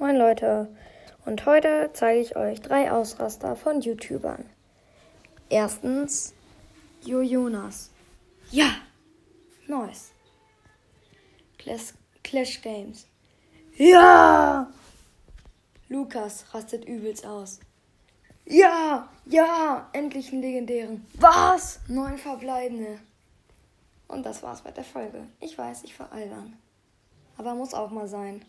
Moin Leute, und heute zeige ich euch drei Ausraster von YouTubern. Erstens, Jo Jonas. Ja, nice. Clash, Clash Games. Ja! Lukas rastet übelst aus. Ja, ja, endlich einen legendären. Was? Neun verbleibende. Und das war's mit der Folge. Ich weiß, ich veralbern. Aber muss auch mal sein.